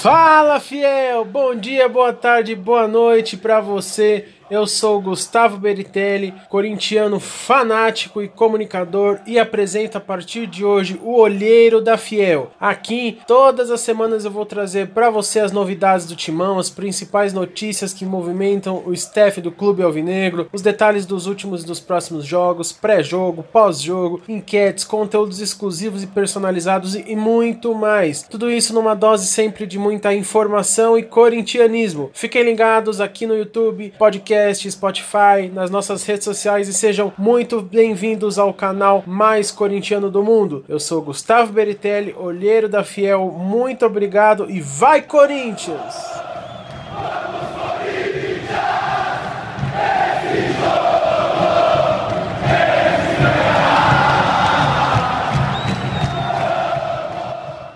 Fala, fiel! Bom dia, boa tarde, boa noite para você eu sou Gustavo Beritelli, corintiano fanático e comunicador, e apresento a partir de hoje o Olheiro da Fiel. Aqui, todas as semanas eu vou trazer para você as novidades do Timão, as principais notícias que movimentam o staff do Clube Alvinegro, os detalhes dos últimos e dos próximos jogos, pré-jogo, pós-jogo, enquetes, conteúdos exclusivos e personalizados e muito mais. Tudo isso numa dose sempre de muita informação e corintianismo. Fiquem ligados aqui no YouTube, podcast podcast, Spotify, nas nossas redes sociais e sejam muito bem-vindos ao canal mais corintiano do mundo. Eu sou Gustavo Beritelli, olheiro da Fiel. Muito obrigado e vai Corinthians!